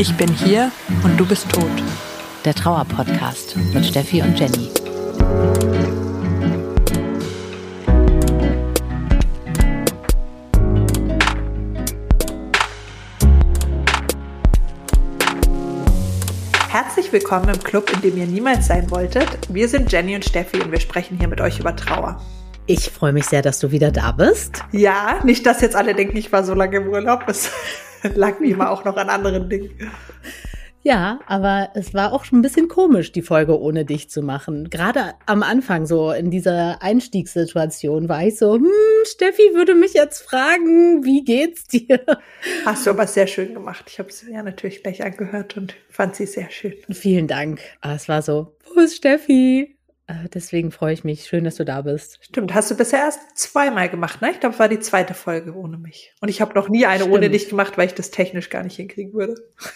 Ich bin hier und du bist tot. Der Trauer-Podcast mit Steffi und Jenny. Herzlich willkommen im Club, in dem ihr niemals sein wolltet. Wir sind Jenny und Steffi und wir sprechen hier mit euch über Trauer. Ich freue mich sehr, dass du wieder da bist. Ja, nicht, dass jetzt alle denken, ich war so lange im Urlaub. Es lag wie immer auch noch an anderen Dingen. Ja, aber es war auch schon ein bisschen komisch, die Folge ohne dich zu machen. Gerade am Anfang, so in dieser Einstiegssituation, war ich so, hm, Steffi würde mich jetzt fragen, wie geht's dir? Hast du aber sehr schön gemacht. Ich habe es ja natürlich gleich angehört und fand sie sehr schön. Vielen Dank. Ah, es war so, wo ist Steffi? Äh, deswegen freue ich mich. Schön, dass du da bist. Stimmt, hast du bisher erst zweimal gemacht, ne? Ich glaube, es war die zweite Folge ohne mich. Und ich habe noch nie eine Stimmt. ohne dich gemacht, weil ich das technisch gar nicht hinkriegen würde.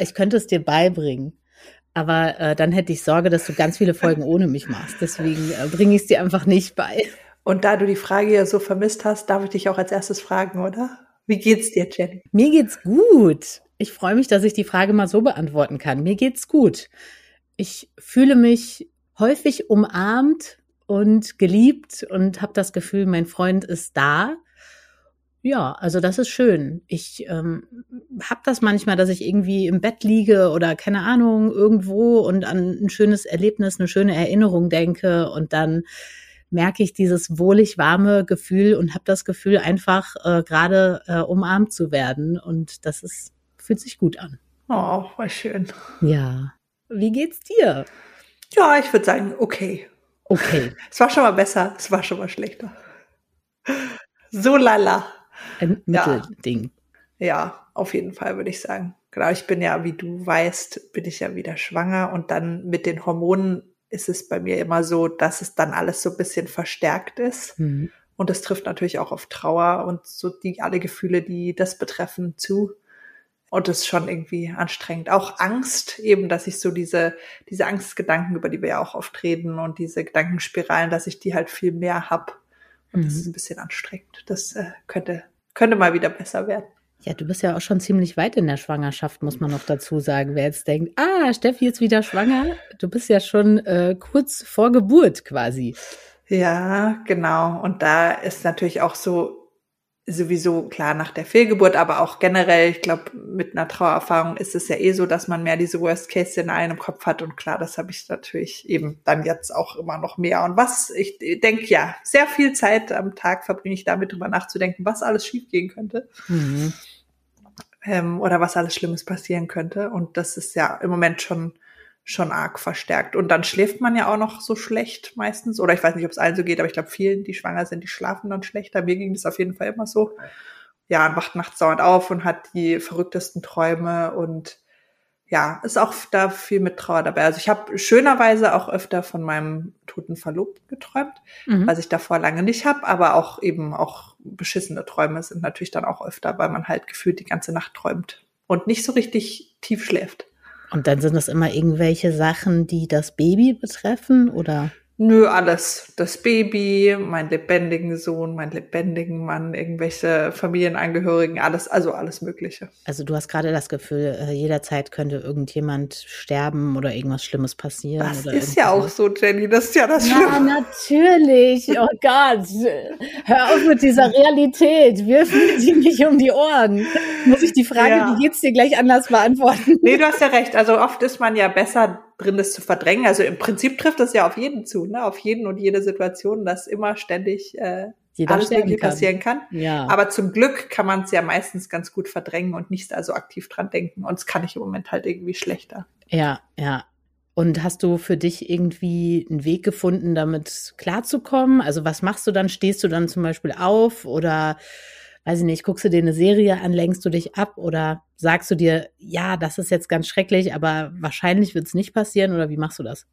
Ich könnte es dir beibringen. Aber äh, dann hätte ich Sorge, dass du ganz viele Folgen ohne mich machst. Deswegen äh, bringe ich es dir einfach nicht bei. Und da du die Frage ja so vermisst hast, darf ich dich auch als erstes fragen, oder? Wie geht's dir, Jenny? Mir geht's gut. Ich freue mich, dass ich die Frage mal so beantworten kann. Mir geht's gut. Ich fühle mich häufig umarmt und geliebt und habe das Gefühl, mein Freund ist da. Ja, also das ist schön. Ich ähm, habe das manchmal, dass ich irgendwie im Bett liege oder keine Ahnung irgendwo und an ein schönes Erlebnis, eine schöne Erinnerung denke und dann merke ich dieses wohlig warme Gefühl und habe das Gefühl einfach äh, gerade äh, umarmt zu werden und das ist fühlt sich gut an. Oh, war schön. Ja. Wie geht's dir? Ja, ich würde sagen, okay. Okay. Es war schon mal besser, es war schon mal schlechter. So lala. Ein Ja. Mittelding. Ja, auf jeden Fall würde ich sagen. Genau, ich bin ja, wie du weißt, bin ich ja wieder schwanger und dann mit den Hormonen ist es bei mir immer so, dass es dann alles so ein bisschen verstärkt ist. Hm. Und das trifft natürlich auch auf Trauer und so die alle Gefühle, die das betreffen, zu. Und das ist schon irgendwie anstrengend. Auch Angst, eben, dass ich so diese, diese Angstgedanken, über die wir ja auch oft reden und diese Gedankenspiralen, dass ich die halt viel mehr hab. Und das Mhm. ist ein bisschen anstrengend. Das äh, könnte, könnte mal wieder besser werden. Ja, du bist ja auch schon ziemlich weit in der Schwangerschaft, muss man noch dazu sagen. Wer jetzt denkt, ah, Steffi ist wieder schwanger, du bist ja schon äh, kurz vor Geburt quasi. Ja, genau. Und da ist natürlich auch so sowieso klar nach der Fehlgeburt, aber auch generell, ich glaube, mit einer Trauererfahrung ist es ja eh so, dass man mehr diese Worst-Case-Szenarien im Kopf hat. Und klar, das habe ich natürlich eben dann jetzt auch immer noch mehr. Und was, ich denke, ja, sehr viel Zeit am Tag verbringe ich damit, drüber nachzudenken, was alles schiefgehen könnte Mhm. ähm, oder was alles Schlimmes passieren könnte. Und das ist ja im Moment schon schon arg verstärkt. Und dann schläft man ja auch noch so schlecht meistens. Oder ich weiß nicht, ob es allen so geht, aber ich glaube, vielen, die schwanger sind, die schlafen dann schlechter. Mir ging das auf jeden Fall immer so. Ja, und wacht nachts dauernd auf und hat die verrücktesten Träume und ja, ist auch da viel mit Trauer dabei. Also ich habe schönerweise auch öfter von meinem toten Verlobten geträumt, Mhm. was ich davor lange nicht habe, aber auch eben auch beschissene Träume sind natürlich dann auch öfter, weil man halt gefühlt die ganze Nacht träumt und nicht so richtig tief schläft. Und dann sind das immer irgendwelche Sachen, die das Baby betreffen oder? Nö, alles. Das Baby, meinen lebendigen Sohn, meinen lebendigen Mann, irgendwelche Familienangehörigen, alles, also alles Mögliche. Also du hast gerade das Gefühl, äh, jederzeit könnte irgendjemand sterben oder irgendwas Schlimmes passieren. Das ist ja auch so, Jenny, das ist ja das Ja, Schlimme. natürlich. Oh Gott. Hör auf mit dieser Realität. Wirf mir die nicht um die Ohren. Muss ich die Frage, Ja. wie geht's dir gleich anders beantworten? Nee, du hast ja recht. Also oft ist man ja besser drin, das zu verdrängen. Also im Prinzip trifft das ja auf jeden zu, ne? Auf jeden und jede Situation, dass immer ständig äh, Jeder alles Mögliche passieren kann. Ja. Aber zum Glück kann man es ja meistens ganz gut verdrängen und nicht also aktiv dran denken. Und das kann ich im Moment halt irgendwie schlechter. ja, ja. Und hast du für dich irgendwie einen Weg gefunden, damit klarzukommen? Also was machst du dann? Stehst du dann zum Beispiel auf oder weiß ich nicht, guckst du dir eine Serie an, lenkst du dich ab oder sagst du dir, ja, das ist jetzt ganz schrecklich, aber wahrscheinlich wird es nicht passieren oder wie machst du das?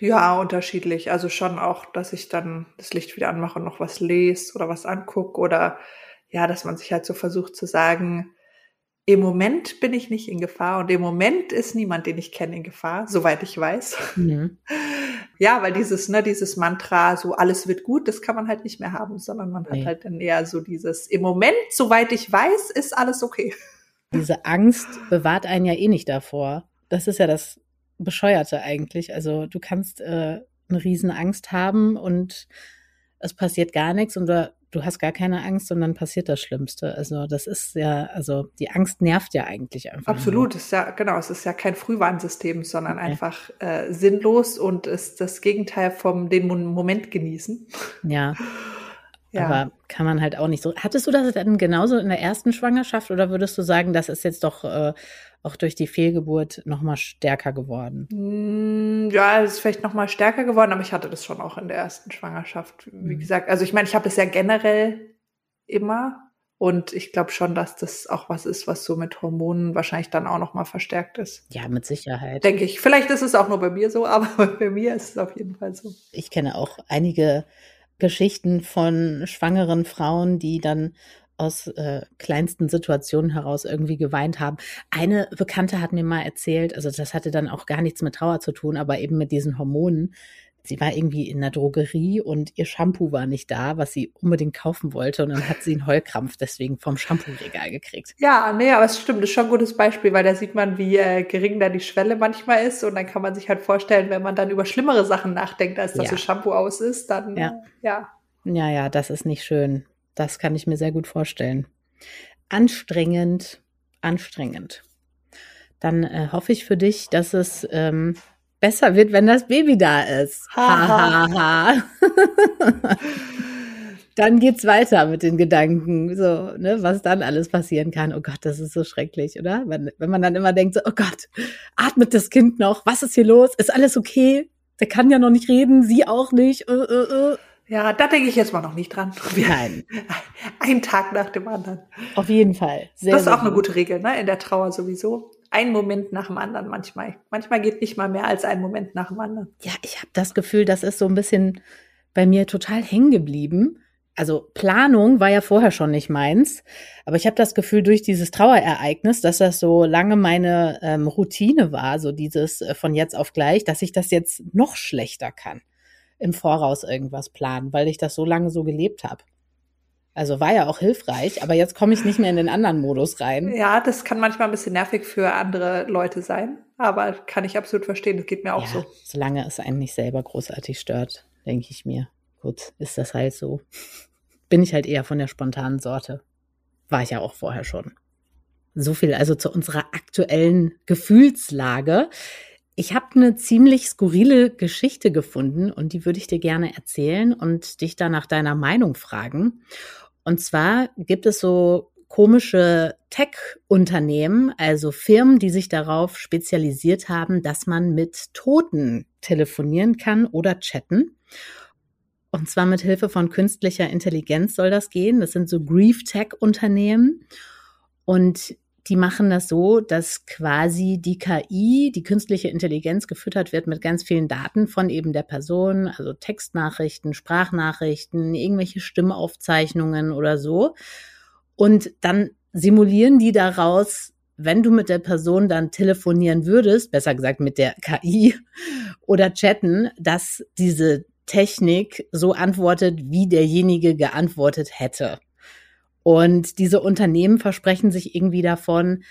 Ja, unterschiedlich. Also schon auch, dass ich dann das Licht wieder anmache und noch was lese oder was angucke oder ja, dass man sich halt so versucht zu sagen, im Moment bin ich nicht in Gefahr und im Moment ist niemand, den ich kenne, in Gefahr, soweit ich weiß. Mhm. Ja, weil dieses, ne, dieses Mantra, so alles wird gut, das kann man halt nicht mehr haben, sondern man nee. hat halt dann eher so dieses, im Moment, soweit ich weiß, ist alles okay. Diese Angst bewahrt einen ja eh nicht davor. Das ist ja das Bescheuerte eigentlich. Also du kannst äh, eine riesen Angst haben und es passiert gar nichts und du, du hast gar keine Angst und dann passiert das Schlimmste. Also das ist ja, also die Angst nervt ja eigentlich einfach. Absolut, ist ja, genau, es ist ja kein Frühwarnsystem, sondern okay. einfach äh, sinnlos und ist das Gegenteil vom den Moment genießen. Ja. Ja. Aber kann man halt auch nicht so. Hattest du das denn genauso in der ersten Schwangerschaft oder würdest du sagen, das ist jetzt doch äh, auch durch die Fehlgeburt noch mal stärker geworden? Mm, ja, es ist vielleicht noch mal stärker geworden, aber ich hatte das schon auch in der ersten Schwangerschaft. Wie mhm. gesagt, also ich meine, ich habe das ja generell immer und ich glaube schon, dass das auch was ist, was so mit Hormonen wahrscheinlich dann auch noch mal verstärkt ist. Ja, mit Sicherheit. Denke ich. Vielleicht ist es auch nur bei mir so, aber bei mir ist es auf jeden Fall so. Ich kenne auch einige Geschichten von schwangeren Frauen, die dann aus äh, kleinsten Situationen heraus irgendwie geweint haben. Eine Bekannte hat mir mal erzählt, also das hatte dann auch gar nichts mit Trauer zu tun, aber eben mit diesen Hormonen, sie war irgendwie in der Drogerie und ihr Shampoo war nicht da, was sie unbedingt kaufen wollte. Und dann hat sie einen Heulkrampf deswegen vom Shampoo-Regal gekriegt. Ja, nee, aber es stimmt, das ist schon ein gutes Beispiel, weil da sieht man, wie äh, gering da die Schwelle manchmal ist. Und dann kann man sich halt vorstellen, wenn man dann über schlimmere Sachen nachdenkt, als dass ja. das Shampoo aus ist, dann ja. ja. Ja, ja, das ist nicht schön. Das kann ich mir sehr gut vorstellen. Anstrengend, anstrengend. Dann äh, hoffe ich für dich, dass es ähm, besser wird, wenn das Baby da ist. Ha, ha, ha. dann geht's weiter mit den Gedanken, so, ne, was dann alles passieren kann. Oh Gott, das ist so schrecklich, oder? Wenn, wenn man dann immer denkt, so, oh Gott, atmet das Kind noch? Was ist hier los? Ist alles okay? Der kann ja noch nicht reden, sie auch nicht. Uh, uh, uh. Ja, da denke ich jetzt mal noch nicht dran. Nein. Ein Tag nach dem anderen. Auf jeden Fall. Sehr, das ist auch gut. eine gute Regel, ne? In der Trauer sowieso ein Moment nach dem anderen manchmal. Manchmal geht nicht mal mehr als ein Moment nach dem anderen. Ja, ich habe das Gefühl, das ist so ein bisschen bei mir total hängen geblieben. Also Planung war ja vorher schon nicht meins, aber ich habe das Gefühl durch dieses Trauerereignis, dass das so lange meine ähm, Routine war, so dieses äh, von jetzt auf gleich, dass ich das jetzt noch schlechter kann im Voraus irgendwas planen, weil ich das so lange so gelebt habe. Also war ja auch hilfreich, aber jetzt komme ich nicht mehr in den anderen Modus rein. Ja, das kann manchmal ein bisschen nervig für andere Leute sein, aber kann ich absolut verstehen. Das geht mir auch ja, so. Solange es einen nicht selber großartig stört, denke ich mir. Gut, ist das halt so. Bin ich halt eher von der spontanen Sorte. War ich ja auch vorher schon. So viel also zu unserer aktuellen Gefühlslage. Ich habe eine ziemlich skurrile Geschichte gefunden und die würde ich dir gerne erzählen und dich da nach deiner Meinung fragen. Und zwar gibt es so komische Tech-Unternehmen, also Firmen, die sich darauf spezialisiert haben, dass man mit Toten telefonieren kann oder chatten. Und zwar mit Hilfe von künstlicher Intelligenz soll das gehen. Das sind so Grief-Tech-Unternehmen. Und die machen das so, dass quasi die KI, die künstliche Intelligenz gefüttert wird mit ganz vielen Daten von eben der Person, also Textnachrichten, Sprachnachrichten, irgendwelche Stimmaufzeichnungen oder so. Und dann simulieren die daraus, wenn du mit der Person dann telefonieren würdest, besser gesagt mit der KI oder chatten, dass diese Technik so antwortet, wie derjenige geantwortet hätte. Und diese Unternehmen versprechen sich irgendwie davon,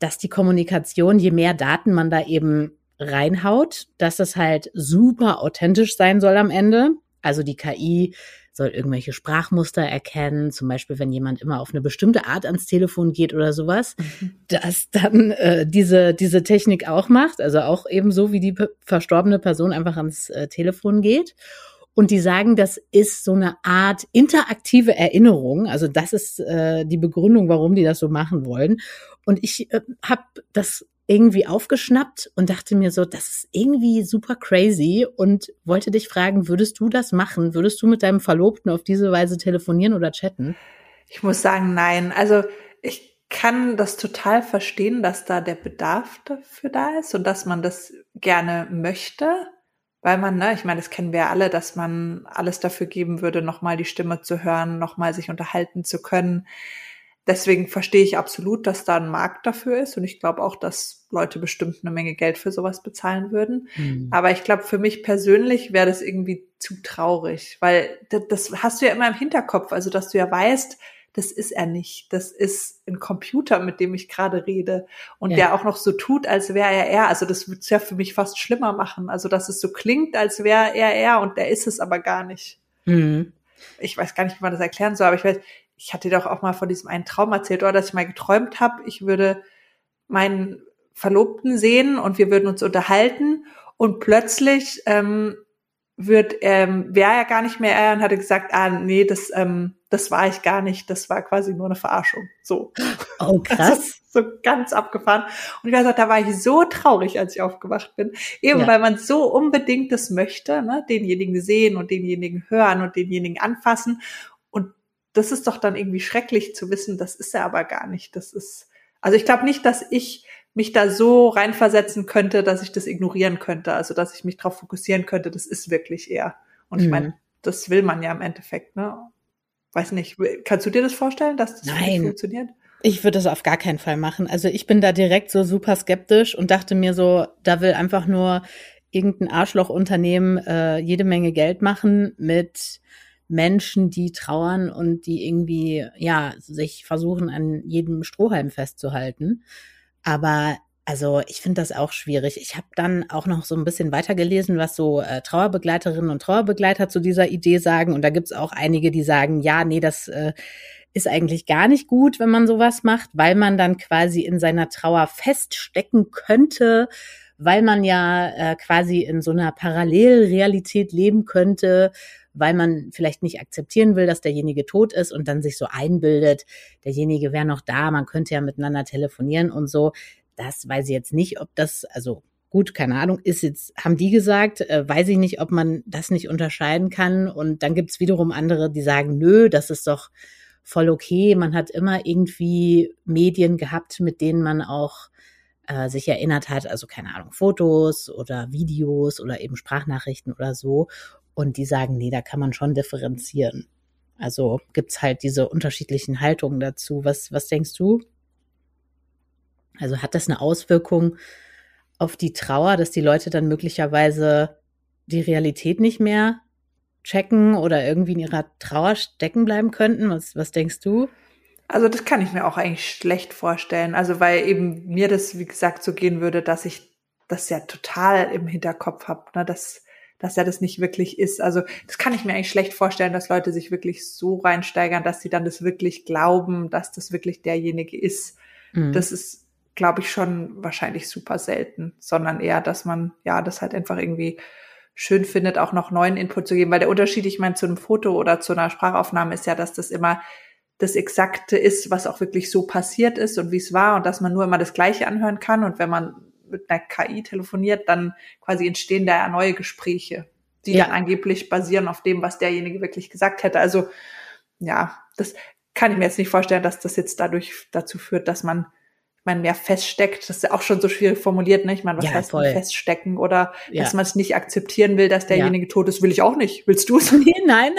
dass die Kommunikation, je mehr Daten man da eben reinhaut, dass es halt super authentisch sein soll am Ende. Also die KI soll irgendwelche Sprachmuster erkennen, zum Beispiel wenn jemand immer auf eine bestimmte Art ans Telefon geht oder sowas, mhm. dass dann äh, diese, diese Technik auch macht, also auch eben so, wie die verstorbene Person einfach ans äh, Telefon geht. Und die sagen, das ist so eine Art interaktive Erinnerung. Also das ist äh, die Begründung, warum die das so machen wollen. Und ich äh, habe das irgendwie aufgeschnappt und dachte mir so, das ist irgendwie super crazy und wollte dich fragen, würdest du das machen? Würdest du mit deinem Verlobten auf diese Weise telefonieren oder chatten? Ich muss sagen, nein. Also ich kann das total verstehen, dass da der Bedarf dafür da ist und dass man das gerne möchte weil man, ne, ich meine, das kennen wir ja alle, dass man alles dafür geben würde, nochmal die Stimme zu hören, nochmal sich unterhalten zu können. deswegen verstehe ich absolut, dass da ein Markt dafür ist und ich glaube auch, dass Leute bestimmt eine Menge Geld für sowas bezahlen würden. Mhm. Aber ich glaube, für mich persönlich wäre das irgendwie zu traurig, weil das, das hast du ja immer im Hinterkopf, also dass du ja weißt, das ist er nicht. Das ist ein Computer, mit dem ich gerade rede und ja. der auch noch so tut, als wäre er er. Also das würde es ja für mich fast schlimmer machen. Also dass es so klingt, als wäre er er und der ist es aber gar nicht. Mhm. Ich weiß gar nicht, wie man das erklären soll, aber ich weiß, ich hatte doch auch mal von diesem einen Traum erzählt, oder dass ich mal geträumt habe, ich würde meinen Verlobten sehen und wir würden uns unterhalten und plötzlich ähm, wird ähm, wäre er gar nicht mehr er und hatte gesagt, ah nee, das ähm, das war ich gar nicht, das war quasi nur eine Verarschung. So. Oh krass. so ganz abgefahren. Und ich weiß auch, da war ich so traurig, als ich aufgewacht bin, eben ja. weil man so unbedingt das möchte, ne, denjenigen sehen und denjenigen hören und denjenigen anfassen das ist doch dann irgendwie schrecklich zu wissen, das ist er aber gar nicht. Das ist, also ich glaube nicht, dass ich mich da so reinversetzen könnte, dass ich das ignorieren könnte, also dass ich mich darauf fokussieren könnte, das ist wirklich er. Und ich meine, mhm. das will man ja im Endeffekt, ne? Weiß nicht, kannst du dir das vorstellen, dass das Nein. funktioniert? Ich würde das auf gar keinen Fall machen. Also ich bin da direkt so super skeptisch und dachte mir so, da will einfach nur irgendein Arschlochunternehmen äh, jede Menge Geld machen mit Menschen, die trauern und die irgendwie, ja, sich versuchen, an jedem Strohhalm festzuhalten. Aber also ich finde das auch schwierig. Ich habe dann auch noch so ein bisschen weitergelesen, was so äh, Trauerbegleiterinnen und Trauerbegleiter zu dieser Idee sagen. Und da gibt's auch einige, die sagen, ja, nee, das äh, ist eigentlich gar nicht gut, wenn man sowas macht, weil man dann quasi in seiner Trauer feststecken könnte, weil man ja äh, quasi in so einer Parallelrealität leben könnte, weil man vielleicht nicht akzeptieren will, dass derjenige tot ist und dann sich so einbildet, derjenige wäre noch da, man könnte ja miteinander telefonieren und so. Das weiß ich jetzt nicht, ob das, also gut, keine Ahnung, ist jetzt, haben die gesagt, äh, weiß ich nicht, ob man das nicht unterscheiden kann. Und dann gibt's wiederum andere, die sagen, nö, das ist doch voll okay. Man hat immer irgendwie Medien gehabt, mit denen man auch äh, sich erinnert hat, also keine Ahnung, Fotos oder Videos oder eben Sprachnachrichten oder so. Und die sagen, nee, da kann man schon differenzieren. Also gibt's halt diese unterschiedlichen Haltungen dazu. Was, was denkst du? Also hat das eine Auswirkung auf die Trauer, dass die Leute dann möglicherweise die Realität nicht mehr checken oder irgendwie in ihrer Trauer stecken bleiben könnten? Was, was denkst du? Also das kann ich mir auch eigentlich schlecht vorstellen. Also weil eben mir das, wie gesagt, so gehen würde, dass ich das ja total im Hinterkopf habe, ne? dass dass er das nicht wirklich ist. Also das kann ich mir eigentlich schlecht vorstellen, dass Leute sich wirklich so reinsteigern, dass sie dann das wirklich glauben, dass das wirklich derjenige ist. Mhm. Das ist, glaube ich, schon wahrscheinlich super selten, sondern eher, dass man ja das halt einfach irgendwie schön findet, auch noch neuen Input zu geben. Weil der Unterschied, ich meine, zu einem Foto oder zu einer Sprachaufnahme ist ja, dass das immer das Exakte ist, was auch wirklich so passiert ist und wie es war und dass man nur immer das Gleiche anhören kann. Und wenn man mit einer KI telefoniert, dann quasi entstehen da neue Gespräche, die ja. dann angeblich basieren auf dem, was derjenige wirklich gesagt hätte. Also ja, das kann ich mir jetzt nicht vorstellen, dass das jetzt dadurch dazu führt, dass man man mehr feststeckt, das ist ja auch schon so schwierig formuliert, ne? Ich meine, was ja, heißt feststecken oder ja. dass man es nicht akzeptieren will, dass derjenige ja. tot ist, will ich auch nicht. Willst du es? Nee, nein.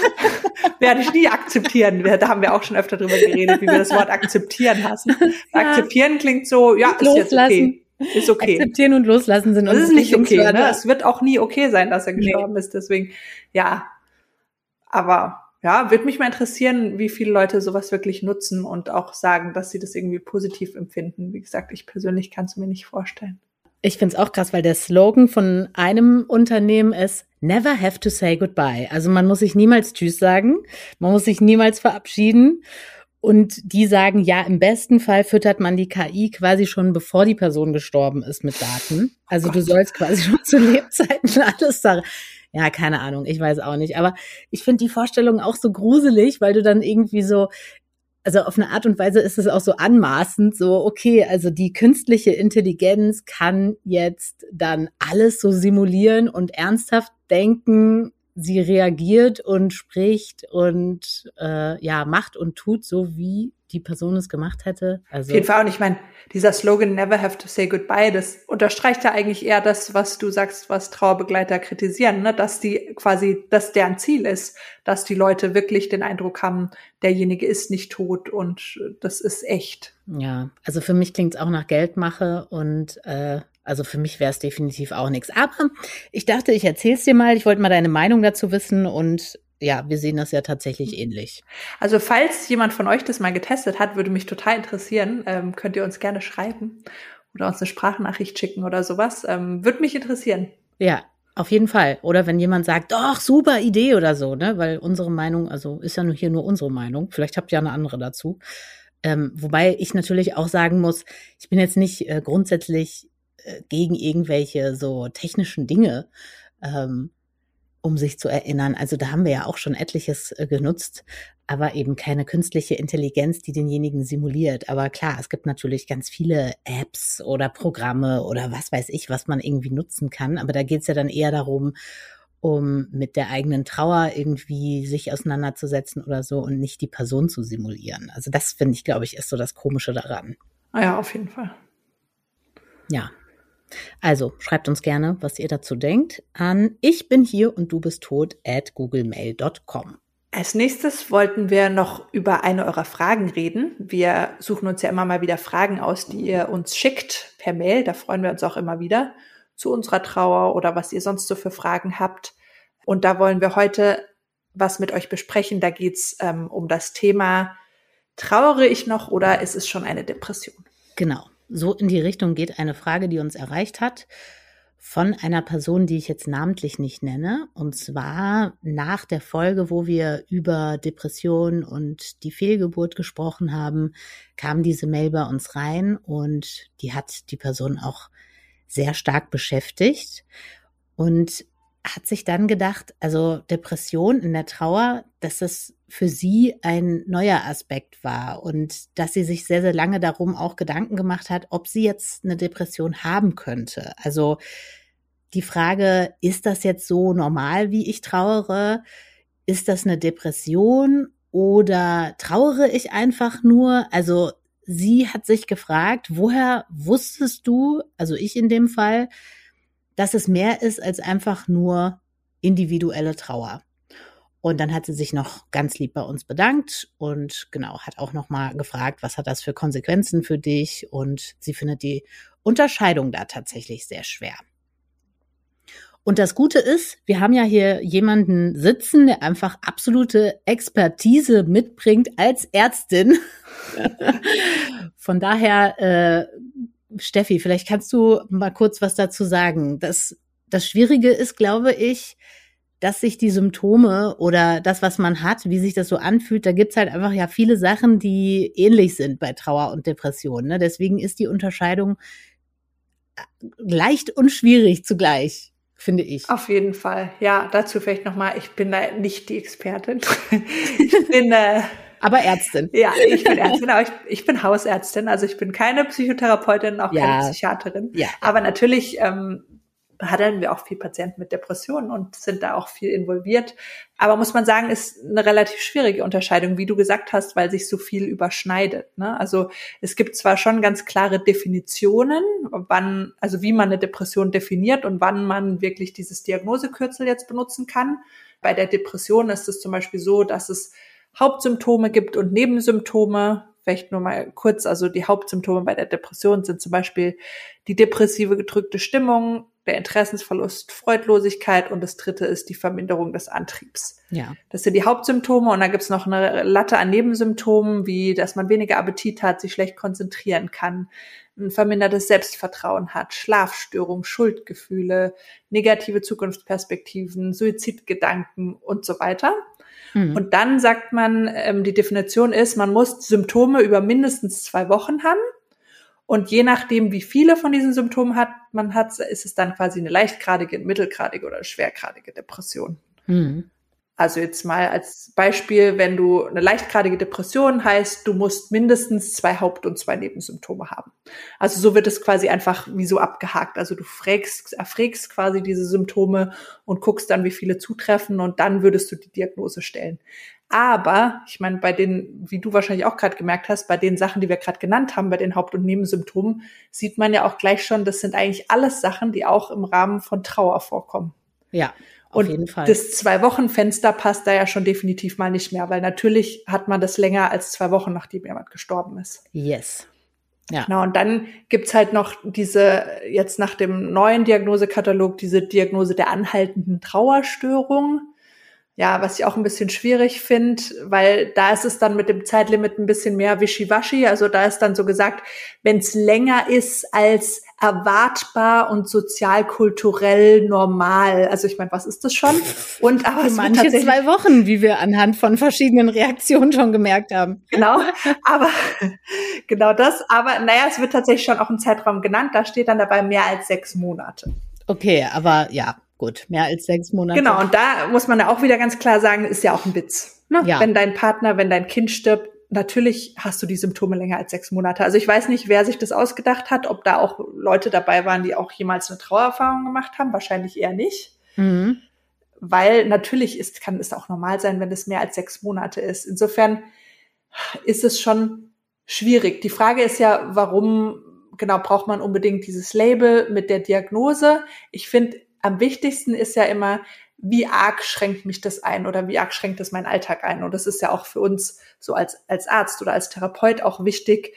Werde ich nie akzeptieren. Da haben wir auch schon öfter drüber geredet, wie wir das Wort akzeptieren hassen. Akzeptieren klingt so, ja, ist jetzt okay. Ist okay. Akzeptieren und loslassen sind Das ist nicht okay. Ne? Es wird auch nie okay sein, dass er gestorben nee. ist. Deswegen, ja. Aber ja, würde mich mal interessieren, wie viele Leute sowas wirklich nutzen und auch sagen, dass sie das irgendwie positiv empfinden. Wie gesagt, ich persönlich kann es mir nicht vorstellen. Ich finde es auch krass, weil der Slogan von einem Unternehmen ist Never have to say goodbye. Also man muss sich niemals Tschüss sagen, man muss sich niemals verabschieden. Und die sagen, ja, im besten Fall füttert man die KI quasi schon bevor die Person gestorben ist mit Daten. Also oh du sollst quasi schon zu Lebzeiten alles sagen. Ja, keine Ahnung, ich weiß auch nicht. Aber ich finde die Vorstellung auch so gruselig, weil du dann irgendwie so, also auf eine Art und Weise ist es auch so anmaßend, so, okay, also die künstliche Intelligenz kann jetzt dann alles so simulieren und ernsthaft denken, sie reagiert und spricht und äh, ja, macht und tut, so wie die Person es gemacht hätte. Also Auf jeden Fall. Und ich meine, dieser Slogan Never have to say goodbye, das unterstreicht ja eigentlich eher das, was du sagst, was Trauerbegleiter kritisieren, ne? dass die quasi, dass deren Ziel ist, dass die Leute wirklich den Eindruck haben, derjenige ist nicht tot und das ist echt. Ja, also für mich klingt es auch nach Geldmache und äh, also für mich wäre es definitiv auch nichts. Aber ich dachte, ich erzähl's dir mal. Ich wollte mal deine Meinung dazu wissen und ja, wir sehen das ja tatsächlich ähnlich. Also falls jemand von euch das mal getestet hat, würde mich total interessieren. Ähm, könnt ihr uns gerne schreiben oder uns eine Sprachnachricht schicken oder sowas. Ähm, würde mich interessieren. Ja, auf jeden Fall. Oder wenn jemand sagt, doch, super Idee oder so, ne? Weil unsere Meinung, also ist ja nur hier nur unsere Meinung. Vielleicht habt ihr eine andere dazu. Ähm, wobei ich natürlich auch sagen muss, ich bin jetzt nicht äh, grundsätzlich gegen irgendwelche so technischen Dinge. Ähm, um sich zu erinnern. Also da haben wir ja auch schon etliches äh, genutzt, aber eben keine künstliche Intelligenz, die denjenigen simuliert. Aber klar, es gibt natürlich ganz viele Apps oder Programme oder was weiß ich, was man irgendwie nutzen kann. Aber da geht's ja dann eher darum, um mit der eigenen Trauer irgendwie sich auseinanderzusetzen oder so und nicht die Person zu simulieren. Also das finde ich, glaube ich, ist so das Komische daran. Ah ja, auf jeden Fall. Ja, also schreibt uns gerne, was ihr dazu denkt, an ich bin hier und du bist tot at googlemail.com. Als nächstes wollten wir noch über eine eurer Fragen reden. Wir suchen uns ja immer mal wieder Fragen aus, die ihr uns schickt per Mail. Da freuen wir uns auch immer wieder zu unserer Trauer oder was ihr sonst so für Fragen habt. Und da wollen wir heute was mit euch besprechen. Da geht's ähm, um das Thema, trauere ich noch oder ist es schon eine Depression? Genau so in die Richtung geht eine Frage, die uns erreicht hat von einer Person, die ich jetzt namentlich nicht nenne. Und zwar nach der Folge, wo wir über Depression und die Fehlgeburt gesprochen haben, kam diese Mail bei uns rein und die hat die Person auch sehr stark beschäftigt. Und hat sich dann gedacht, also Depression in der Trauer, dass es für sie ein neuer Aspekt war und dass sie sich sehr, sehr lange darum auch Gedanken gemacht hat, ob sie jetzt eine Depression haben könnte. Also die Frage, ist das jetzt so normal, wie ich trauere? Ist das eine Depression oder trauere ich einfach nur? Also sie hat sich gefragt, woher wusstest du, also ich in dem Fall, dass es mehr ist als einfach nur individuelle Trauer. Und dann hat sie sich noch ganz lieb bei uns bedankt und genau, hat auch noch mal gefragt, was hat das für Konsequenzen für dich? Und sie findet die Unterscheidung da tatsächlich sehr schwer. Und das Gute ist, wir haben ja hier jemanden sitzen, der einfach absolute Expertise mitbringt als Ärztin. Von daher äh, Steffi, vielleicht kannst du mal kurz was dazu sagen. Das, das Schwierige ist, glaube ich, dass sich die Symptome oder das, was man hat, wie sich das so anfühlt, da gibt's halt einfach ja viele Sachen, die ähnlich sind bei Trauer und Depression. Ne? Deswegen ist die Unterscheidung äh, leicht und schwierig zugleich, finde ich. Auf jeden Fall. Ja, dazu vielleicht nochmal, ich bin da nicht die Expertin. ich bin äh, aber Ärztin. Ja, ich bin Ärztin, aber ich, ich bin Hausärztin, also ich bin keine Psychotherapeutin, auch ja. keine Psychiaterin. Ja. Aber natürlich ähm, behandeln wir auch viel Patienten mit Depressionen und sind da auch viel involviert. Aber muss man sagen, ist eine relativ schwierige Unterscheidung, wie du gesagt hast, weil sich so viel überschneidet. Ne? Also es gibt zwar schon ganz klare Definitionen, wann, also wie man eine Depression definiert und wann man wirklich dieses Diagnosekürzel jetzt benutzen kann. Bei der Depression ist es zum Beispiel so, dass es Hauptsymptome gibt und Nebensymptome. Vielleicht nur mal kurz, also die Hauptsymptome bei der Depression sind zum Beispiel die depressive gedrückte Stimmung, der Interessensverlust, Freudlosigkeit und das dritte ist die Verminderung des Antriebs. Ja. Das sind die Hauptsymptome und dann gibt's noch eine Latte an Nebensymptomen, wie dass man weniger Appetit hat, sich schlecht konzentrieren kann, ein vermindertes Selbstvertrauen hat, Schlafstörung, Schuldgefühle, negative Zukunftsperspektiven, Suizidgedanken und so weiter. Mhm. Und dann sagt man, ähm, die Definition ist, man muss Symptome über mindestens zwei Wochen haben. Und je nachdem, wie viele von diesen Symptomen hat, man hat, ist es dann quasi eine leichtgradige, mittelgradige oder schwergradige Depression. Mhm. Also jetzt mal als Beispiel, wenn du eine leichtgradige Depression heißt, du musst mindestens zwei Haupt- und zwei Nebensymptome haben. Also so wird es quasi einfach wie so abgehakt. Also du fragst, erfragst quasi diese Symptome und guckst dann, wie viele zutreffen und dann würdest du die Diagnose stellen. Aber ich meine, bei den, wie du wahrscheinlich auch gerade gemerkt hast, bei den Sachen, die wir gerade genannt haben, bei den Haupt- und Nebensymptomen, sieht man ja auch gleich schon, das sind eigentlich alles Sachen, die auch im Rahmen von Trauer vorkommen. Ja. Auf und jeden Fall. das Zwei-Wochen-Fenster passt da ja schon definitiv mal nicht mehr, weil natürlich hat man das länger als zwei Wochen, nachdem jemand gestorben ist. Yes. Ja. Genau, und dann gibt's halt noch diese, jetzt nach dem neuen Diagnosekatalog, diese Diagnose der anhaltenden Trauerstörung. Ja, was ich auch ein bisschen schwierig finde, weil da ist es dann mit dem Zeitlimit ein bisschen mehr wischiwaschi. Also da ist dann so gesagt, wenn es länger ist als erwartbar und sozialkulturell normal. Also ich meine, was ist das schon? Und aber es manche zwei Wochen, wie wir anhand von verschiedenen Reaktionen schon gemerkt haben. Genau, aber genau das. Aber naja, es wird tatsächlich schon auch ein Zeitraum genannt. Da steht dann dabei mehr als sechs Monate. Okay, aber ja, gut, mehr als sechs Monate. Genau, und da muss man ja auch wieder ganz klar sagen, ist ja auch ein Witz. Ne? Ja. Wenn dein Partner, wenn dein Kind stirbt, natürlich hast du die Symptome länger als sechs Monate. Also ich weiß nicht, wer sich das ausgedacht hat, ob da auch Leute dabei waren, die auch jemals eine Trauererfahrung gemacht haben. Wahrscheinlich eher nicht. Mhm. Weil natürlich ist, kann es auch normal sein, wenn es mehr als sechs Monate ist. Insofern ist es schon schwierig. Die Frage ist ja, warum genau braucht man unbedingt dieses Label mit der Diagnose? Ich finde, am wichtigsten ist ja immer, wie arg schränkt mich das ein oder wie arg schränkt das meinen Alltag ein? Und das ist ja auch für uns so als, als Arzt oder als Therapeut auch wichtig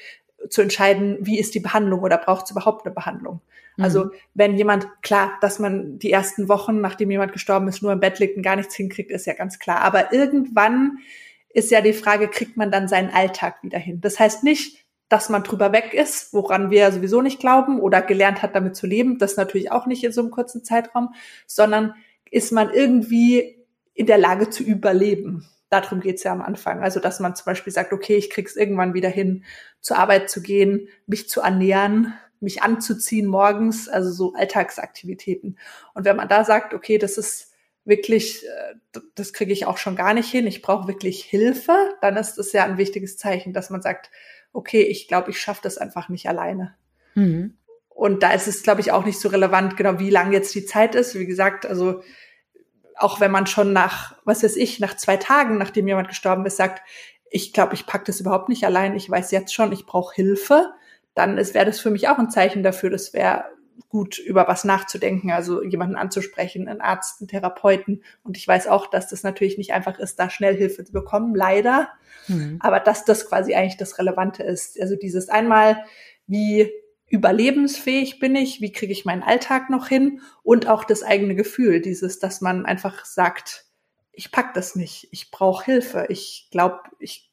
zu entscheiden, wie ist die Behandlung oder braucht es überhaupt eine Behandlung? Mhm. Also wenn jemand, klar, dass man die ersten Wochen, nachdem jemand gestorben ist, nur im Bett liegt und gar nichts hinkriegt, ist ja ganz klar. Aber irgendwann ist ja die Frage, kriegt man dann seinen Alltag wieder hin? Das heißt nicht, dass man drüber weg ist, woran wir sowieso nicht glauben oder gelernt hat, damit zu leben. Das natürlich auch nicht in so einem kurzen Zeitraum, sondern ist man irgendwie in der Lage zu überleben. Darum geht's ja am Anfang. Also, dass man zum Beispiel sagt, okay, ich krieg's irgendwann wieder hin, zur Arbeit zu gehen, mich zu ernähren, mich anzuziehen morgens, also so Alltagsaktivitäten. Und wenn man da sagt, okay, das ist wirklich, äh, das kriege ich auch schon gar nicht hin, ich brauche wirklich Hilfe, dann ist das ja ein wichtiges Zeichen, dass man sagt, okay, ich glaube, ich schaffe das einfach nicht alleine. Mhm. Und da ist es, glaube ich, auch nicht so relevant, genau wie lang jetzt die Zeit ist. Wie gesagt, also auch wenn man schon nach, was weiß ich, nach zwei Tagen, nachdem jemand gestorben ist, sagt, ich glaube, ich pack das überhaupt nicht allein, ich weiß jetzt schon, ich brauche Hilfe, dann wäre das für mich auch ein Zeichen dafür, das wäre gut über was nachzudenken, also jemanden anzusprechen, einen Arzt, einen Therapeuten. Und ich weiß auch, dass das natürlich nicht einfach ist, da schnell Hilfe zu bekommen, leider. Mhm. Aber dass das quasi eigentlich das Relevante ist. Also dieses einmal, wie überlebensfähig bin ich, wie kriege ich meinen Alltag noch hin und auch das eigene Gefühl, dieses, dass man einfach sagt, ich pack das nicht, ich brauche Hilfe, ich glaube, ich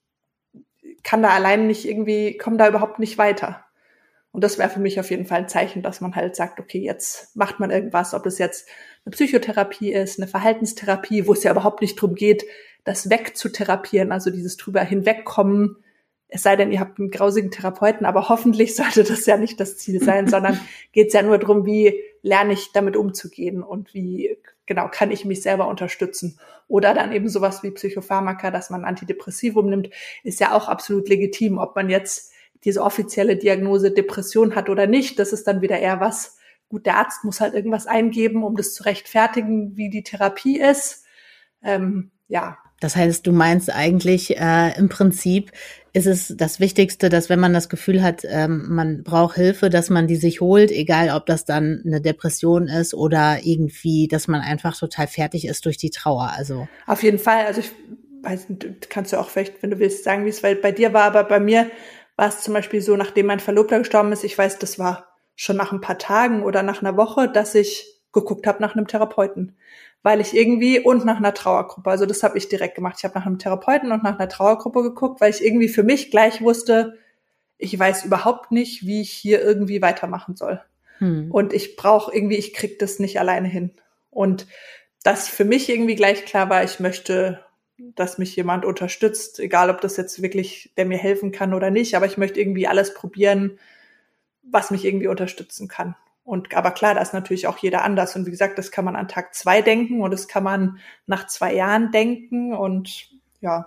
kann da allein nicht irgendwie, komme da überhaupt nicht weiter. Und das wäre für mich auf jeden Fall ein Zeichen, dass man halt sagt, okay, jetzt macht man irgendwas, ob das jetzt eine Psychotherapie ist, eine Verhaltenstherapie, wo es ja überhaupt nicht drum geht, das wegzutherapieren, also dieses drüber hinwegkommen, es sei denn, ihr habt einen grausigen Therapeuten, aber hoffentlich sollte das ja nicht das Ziel sein, sondern geht es ja nur darum, wie lerne ich damit umzugehen und wie genau kann ich mich selber unterstützen. Oder dann eben sowas wie Psychopharmaka, dass man Antidepressivum nimmt, ist ja auch absolut legitim, ob man jetzt diese offizielle Diagnose Depression hat oder nicht. Das ist dann wieder eher was, gut, der Arzt muss halt irgendwas eingeben, um das zu rechtfertigen, wie die Therapie ist. Ähm, ja, Das heißt, du meinst eigentlich äh, im Prinzip ist es das Wichtigste, dass wenn man das Gefühl hat, ähm, man braucht Hilfe, dass man die sich holt, egal ob das dann eine Depression ist oder irgendwie, dass man einfach total fertig ist durch die Trauer. Also Auf jeden Fall. Also ich weiß kannst du auch vielleicht, wenn du willst, sagen, wie es bei dir war, aber bei mir war es zum Beispiel so, nachdem mein Verlobter gestorben ist, ich weiß, das war schon nach ein paar Tagen oder nach einer Woche, dass ich geguckt habe nach einem Therapeuten. Weil ich irgendwie und nach einer Trauergruppe, also das habe ich direkt gemacht. Ich habe nach einem Therapeuten und nach einer Trauergruppe geguckt, weil ich irgendwie für mich gleich wusste, ich weiß überhaupt nicht, wie ich hier irgendwie weitermachen soll. hm. Und ich brauche irgendwie, ich krieg das nicht alleine hin. Und das für mich irgendwie gleich klar war, ich möchte, dass mich jemand unterstützt, egal ob das jetzt wirklich, der mir helfen kann oder nicht, aber ich möchte irgendwie alles probieren, was mich irgendwie unterstützen kann. Und aber klar, da ist natürlich auch jeder anders. Und wie gesagt, das kann man an Tag zwei denken und das kann man nach zwei Jahren denken und ja.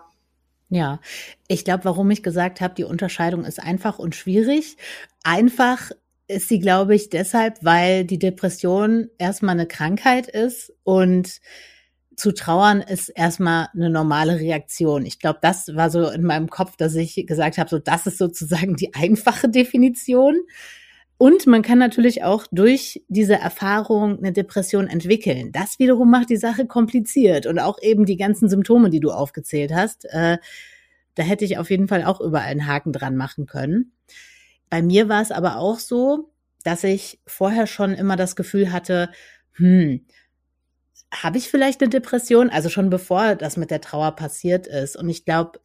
Ja, ich glaube, warum ich gesagt habe, die Unterscheidung ist einfach und schwierig. Einfach ist sie, glaube ich, deshalb, weil die Depression erstmal eine Krankheit ist und zu trauern ist erstmal eine normale Reaktion. Ich glaube, das war so in meinem Kopf, dass ich gesagt habe, so das ist sozusagen die einfache Definition. Und man kann natürlich auch durch diese Erfahrung eine Depression entwickeln. Das wiederum macht die Sache kompliziert und auch eben die ganzen Symptome, die du aufgezählt hast. Äh, da hätte ich auf jeden Fall auch überall einen Haken dran machen können. Bei mir war es aber auch so, dass ich vorher schon immer das Gefühl hatte, hm, habe ich vielleicht eine Depression? Also schon bevor das mit der Trauer passiert ist. Und ich glaube,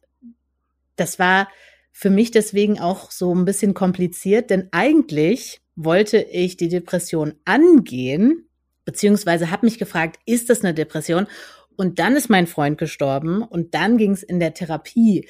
das war für mich deswegen auch so ein bisschen kompliziert, denn eigentlich wollte ich die Depression angehen, beziehungsweise habe mich gefragt, ist das eine Depression? Und dann ist mein Freund gestorben und dann ging es in der Therapie,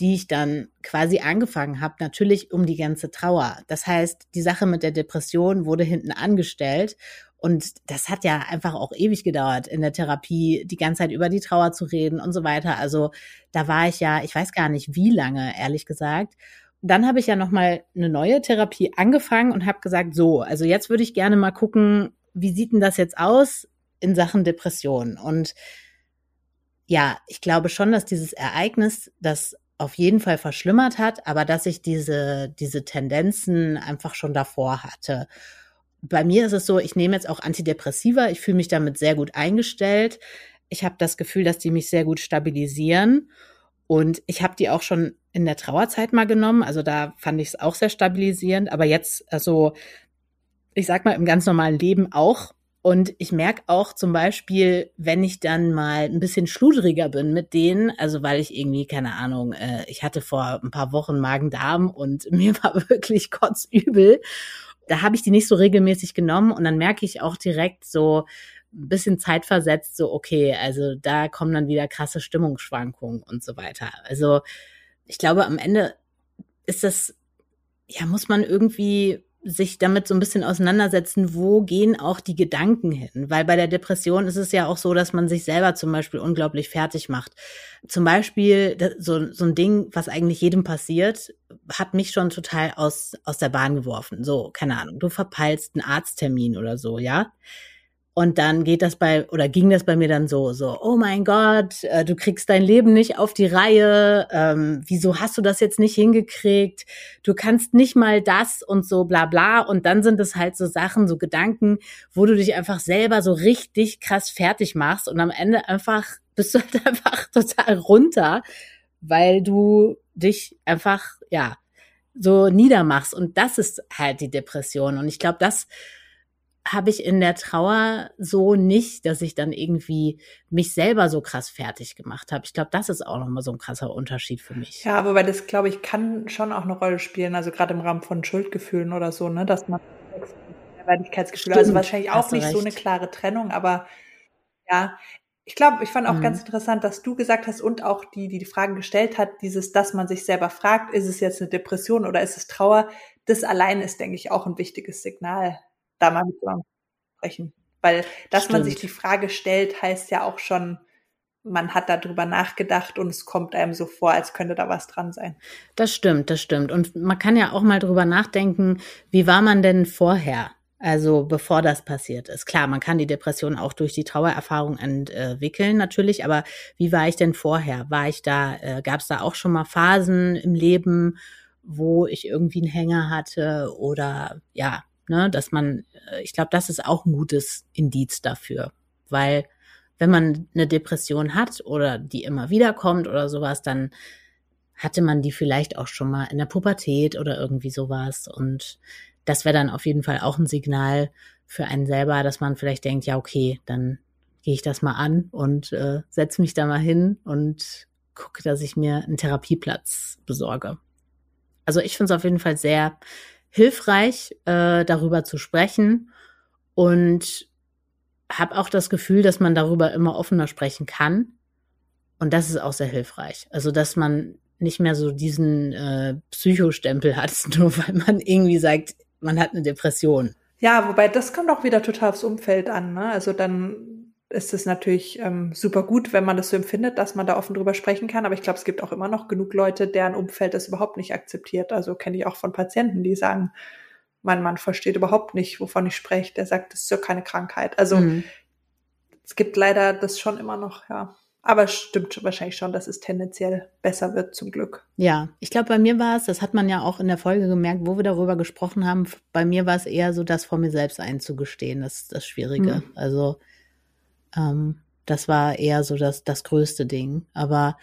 die ich dann quasi angefangen habe, natürlich um die ganze Trauer. Das heißt, die Sache mit der Depression wurde hinten angestellt und das hat ja einfach auch ewig gedauert, in der Therapie die ganze Zeit über die Trauer zu reden und so weiter. Also da war ich ja, ich weiß gar nicht wie lange, ehrlich gesagt. Dann habe ich ja noch mal eine neue Therapie angefangen und habe gesagt, so, also jetzt würde ich gerne mal gucken, wie sieht denn das jetzt aus in Sachen Depression? Und ja, ich glaube schon, dass dieses Ereignis das auf jeden Fall verschlimmert hat, aber dass ich diese, diese Tendenzen einfach schon davor hatte bei mir ist es so, ich nehme jetzt auch Antidepressiva, ich fühle mich damit sehr gut eingestellt. Ich habe das Gefühl, dass die mich sehr gut stabilisieren. Und ich habe die auch schon in der Trauerzeit mal genommen. Also da fand ich es auch sehr stabilisierend. Aber jetzt, also ich sag mal, im ganz normalen Leben auch. Und ich merke auch zum Beispiel, wenn ich dann mal ein bisschen schludriger bin mit denen, also weil ich irgendwie, keine Ahnung, äh, ich hatte vor ein paar Wochen Magen-Darm und mir war wirklich kotzübel da habe ich die nicht so regelmäßig genommen und dann merke ich auch direkt so ein bisschen zeitversetzt, so, okay, also da kommen dann wieder krasse Stimmungsschwankungen und so weiter. Also ich glaube, am Ende ist das, ja, muss man irgendwie sich damit so ein bisschen auseinandersetzen, wo gehen auch die Gedanken hin? Weil bei der Depression ist es ja auch so, dass man sich selber zum Beispiel unglaublich fertig macht. Zum Beispiel so, so ein Ding, was eigentlich jedem passiert, hat mich schon total aus, aus der Bahn geworfen. So, keine Ahnung, du verpeilst einen Arzttermin oder so, ja? Und dann geht das bei, oder ging das bei mir dann so, so, oh mein Gott, äh, du kriegst dein Leben nicht auf die Reihe, ähm, wieso hast du das jetzt nicht hingekriegt? Du kannst nicht mal das und so bla bla. Und dann sind es halt so Sachen, so Gedanken, wo du dich einfach selber so richtig krass fertig machst und am Ende einfach bist du halt einfach total runter, weil du dich einfach, ja, so niedermachst. Und das ist halt die Depression. Und ich glaube, das habe ich in der Trauer so nicht, dass ich dann irgendwie mich selber so krass fertig gemacht habe. Ich glaube, das ist auch nochmal so ein krasser Unterschied für mich. Ja, aber weil das, glaube ich, kann schon auch eine Rolle spielen, also gerade im Rahmen von Schuldgefühlen oder so, ne, dass man Wertigkeitsgefühle, also wahrscheinlich auch nicht recht. so eine klare Trennung, aber ja, ich glaube, ich fand auch mhm. ganz interessant, dass du gesagt hast und auch die, die die Fragen gestellt hat, dieses, dass man sich selber fragt, ist es jetzt eine Depression oder ist es Trauer? Das allein ist, denke ich, auch ein wichtiges Signal, da mal mit sprechen. Weil, dass Stimmt. man sich die Frage stellt, heißt ja auch schon, man hat darüber nachgedacht und es kommt einem so vor, als könnte da was dran sein. Das stimmt, das stimmt. Und man kann ja auch mal drüber nachdenken, wie war man denn vorher? Also bevor das passiert ist. Klar, man kann die Depression auch durch die Trauererfahrung entwickeln natürlich, aber wie war ich denn vorher? War ich da, äh, gab es da auch schon mal Phasen im Leben, wo ich irgendwie einen Hänger hatte oder ja, ne, dass man, äh, ich glaube, das ist auch ein gutes Indiz dafür, weil wenn man eine Depression hat oder die immer wieder kommt oder sowas, dann hatte man die vielleicht auch schon mal in der Pubertät oder irgendwie sowas und das wäre dann auf jeden Fall auch ein Signal für einen selber, dass man vielleicht denkt, ja, okay, dann gehe ich das mal an und äh, setze mich da mal hin und gucke, dass ich mir einen Therapieplatz besorge. Also ich finde es auf jeden Fall sehr hilfreich, äh, darüber zu sprechen und habe auch das Gefühl, dass man darüber immer offener sprechen kann. Und das ist auch sehr hilfreich. Also, dass man nicht mehr so diesen äh, Psychostempel hat, nur weil man irgendwie sagt, man hat eine Depression. Ja, wobei das kommt auch wieder total aufs Umfeld an. Ne? Also dann ist es natürlich ähm, super gut, wenn man das so empfindet, dass man da offen drüber sprechen kann. Aber ich glaube, es gibt auch immer noch genug Leute, deren Umfeld das überhaupt nicht akzeptiert. Also kenne ich auch von Patienten, die sagen, mein Mann versteht überhaupt nicht, wovon ich spreche. Der sagt, das ist ja keine Krankheit. Also mhm. es gibt leider das schon immer noch, ja. Aber es stimmt wahrscheinlich schon, dass es tendenziell besser wird, zum Glück. Ja, ich glaube, bei mir war es, das hat man ja auch in der Folge gemerkt, wo wir darüber gesprochen haben, bei mir war es eher so, das vor mir selbst einzugestehen, das ist das Schwierige. Mhm. Also ähm, das war eher so das, das größte Ding. Aber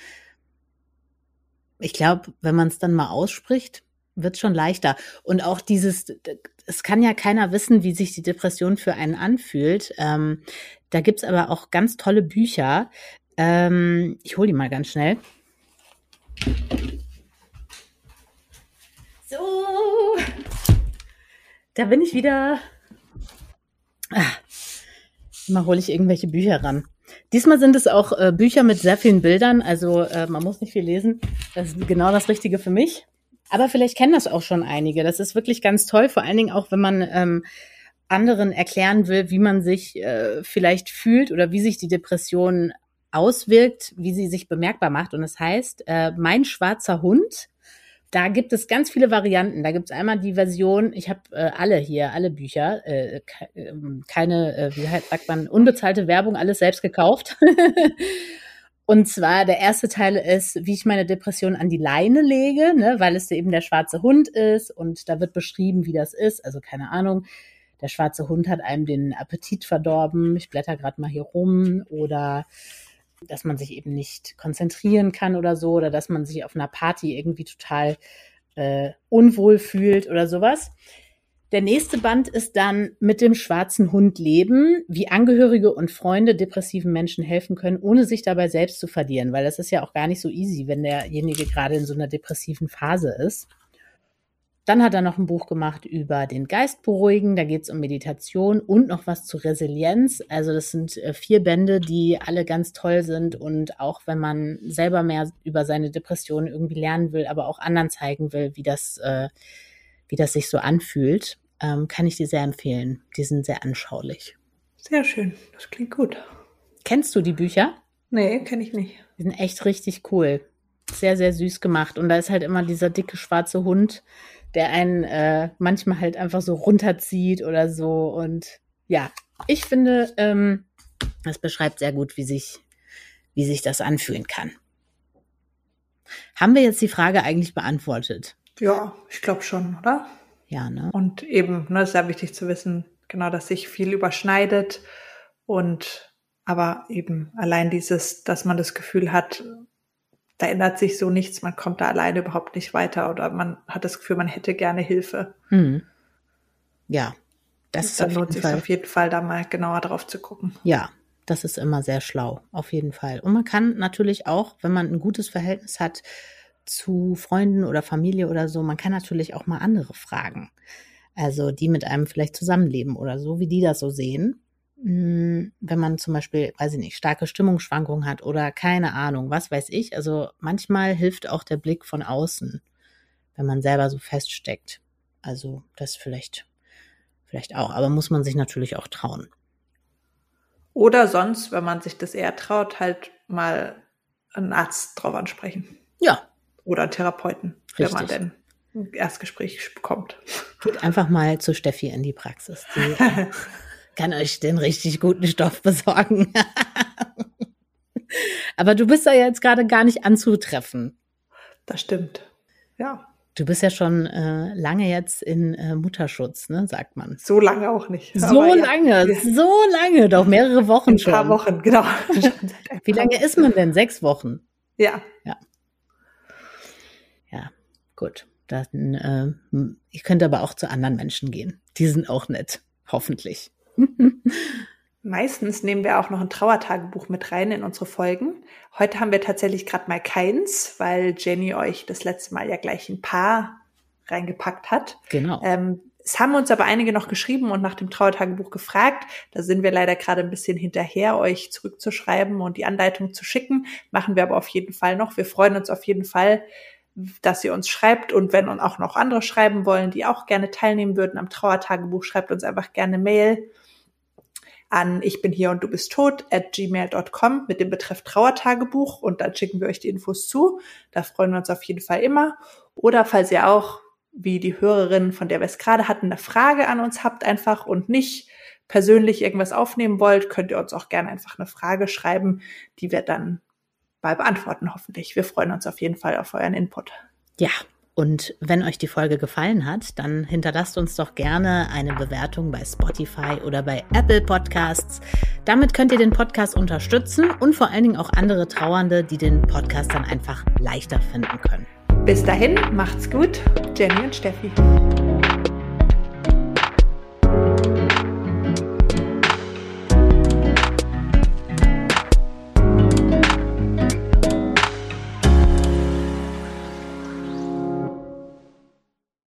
ich glaube, wenn man es dann mal ausspricht, wird schon leichter. Und auch dieses, es kann ja keiner wissen, wie sich die Depression für einen anfühlt. Ähm, da gibt's aber auch ganz tolle Bücher. Ähm, ich hole die mal ganz schnell. So, da bin ich wieder. Ah, immer hole ich irgendwelche Bücher ran. Diesmal sind es auch äh, Bücher mit sehr vielen Bildern, also äh, man muss nicht viel lesen. Das ist genau das Richtige für mich. Aber vielleicht kennen das auch schon einige. Das ist wirklich ganz toll, vor allen Dingen auch, wenn man ähm, anderen erklären will, wie man sich äh, vielleicht fühlt oder wie sich die Depression auswirkt, wie sie sich bemerkbar macht. Und es das heißt, äh, mein schwarzer Hund. Da gibt es ganz viele Varianten. Da gibt es einmal die Version, ich habe äh, alle hier, alle Bücher, äh, ähm, keine, äh, wie sagt man, unbezahlte Werbung, alles selbst gekauft. Und zwar der erste Teil ist, wie ich meine Depression an die Leine lege, ne, weil es eben der schwarze Hund ist und da wird beschrieben, wie das ist. Also keine Ahnung, der schwarze Hund hat einem den Appetit verdorben. Ich blätter gerade mal hier rum oder dass man sich eben nicht konzentrieren kann oder so oder dass man sich auf einer Party irgendwie total äh, unwohl fühlt oder sowas. Der nächste Band ist dann mit dem schwarzen Hund leben, wie Angehörige und Freunde depressiven Menschen helfen können, ohne sich dabei selbst zu verlieren, weil das ist ja auch gar nicht so easy, wenn derjenige gerade in so einer depressiven Phase ist. Dann hat er noch ein Buch gemacht über den Geist beruhigen, da geht es um Meditation und noch was zu Resilienz. Also das sind äh, vier Bände, die alle ganz toll sind und auch wenn man selber mehr über seine Depression irgendwie lernen will, aber auch anderen zeigen will, wie das äh, wie das sich so anfühlt, ähm, kann ich dir sehr empfehlen. Die sind sehr anschaulich. Sehr schön, das klingt gut. Kennst du die Bücher? Nee, kenne ich nicht. Die sind echt richtig cool. Sehr, sehr süß gemacht. Und da ist halt immer dieser dicke schwarze Hund, der einen äh, manchmal halt einfach so runterzieht oder so. Und ja, ich finde, ähm, das beschreibt sehr gut, wie sich, wie sich das anfühlen kann. Haben wir jetzt die Frage eigentlich beantwortet? Ja, ich glaube schon, oder? Ja, ne? Und eben, ne, ist sehr wichtig zu wissen, genau, dass sich viel überschneidet und aber eben allein dieses, dass man das Gefühl hat, da ändert sich so nichts, man kommt da alleine überhaupt nicht weiter oder man hat das Gefühl, man hätte gerne Hilfe. Hm. Ja, das ist dann lohnt sich auf jeden Fall, da mal genauer drauf zu gucken. Ja, das ist immer sehr schlau, auf jeden Fall. Und man kann natürlich auch, wenn man ein gutes Verhältnis hat, zu Freunden oder Familie oder so, man kann natürlich auch mal andere fragen. Also die mit einem vielleicht zusammenleben oder so, wie die das so sehen. Hm, wenn man zum Beispiel, weiß ich nicht, starke Stimmungsschwankungen hat oder keine Ahnung, was weiß ich. Also manchmal hilft auch der Blick von außen, wenn man selber so feststeckt. Also das vielleicht, vielleicht auch, aber muss man sich natürlich auch trauen. Oder sonst, wenn man sich das eher traut, halt mal einen Arzt drauf ansprechen. Ja, oder einen Therapeuten, Richtig. wenn man denn ein Erstgespräch bekommt. Geht einfach mal zu Steffi in die Praxis. Die kann euch den richtig guten Stoff besorgen. Aber du bist da jetzt gerade gar nicht anzutreffen. Das stimmt. Ja. Du bist ja schon äh, lange jetzt in äh, Mutterschutz, ne, sagt man. So lange auch nicht. So lange, ja. so lange, doch mehrere Wochen Ein schon. Ein paar Wochen, genau. Wie lange ist man denn? Sechs Wochen? Ja. Ja. Gut, dann äh, ich könnte aber auch zu anderen Menschen gehen. Die sind auch nett, hoffentlich. Meistens nehmen wir auch noch ein Trauertagebuch mit rein in unsere Folgen. Heute haben wir tatsächlich gerade mal keins, weil Jenny euch das letzte Mal ja gleich ein paar reingepackt hat. Genau. Ähm, es haben uns aber einige noch geschrieben und nach dem Trauertagebuch gefragt. Da sind wir leider gerade ein bisschen hinterher, euch zurückzuschreiben und die Anleitung zu schicken. Machen wir aber auf jeden Fall noch. Wir freuen uns auf jeden Fall, dass ihr uns schreibt und wenn auch noch andere schreiben wollen, die auch gerne teilnehmen würden am Trauertagebuch, schreibt uns einfach gerne Mail an ich bin hier und du bist tot at gmail.com mit dem Betreff Trauertagebuch und dann schicken wir euch die Infos zu. Da freuen wir uns auf jeden Fall immer. Oder falls ihr auch, wie die Hörerin, von der wir es gerade hatten, eine Frage an uns habt einfach und nicht persönlich irgendwas aufnehmen wollt, könnt ihr uns auch gerne einfach eine Frage schreiben, die wir dann mal beantworten hoffentlich. Wir freuen uns auf jeden Fall auf euren Input. Ja, und wenn euch die Folge gefallen hat, dann hinterlasst uns doch gerne eine Bewertung bei Spotify oder bei Apple Podcasts. Damit könnt ihr den Podcast unterstützen und vor allen Dingen auch andere Trauernde, die den Podcast dann einfach leichter finden können. Bis dahin, macht's gut. Jenny und Steffi.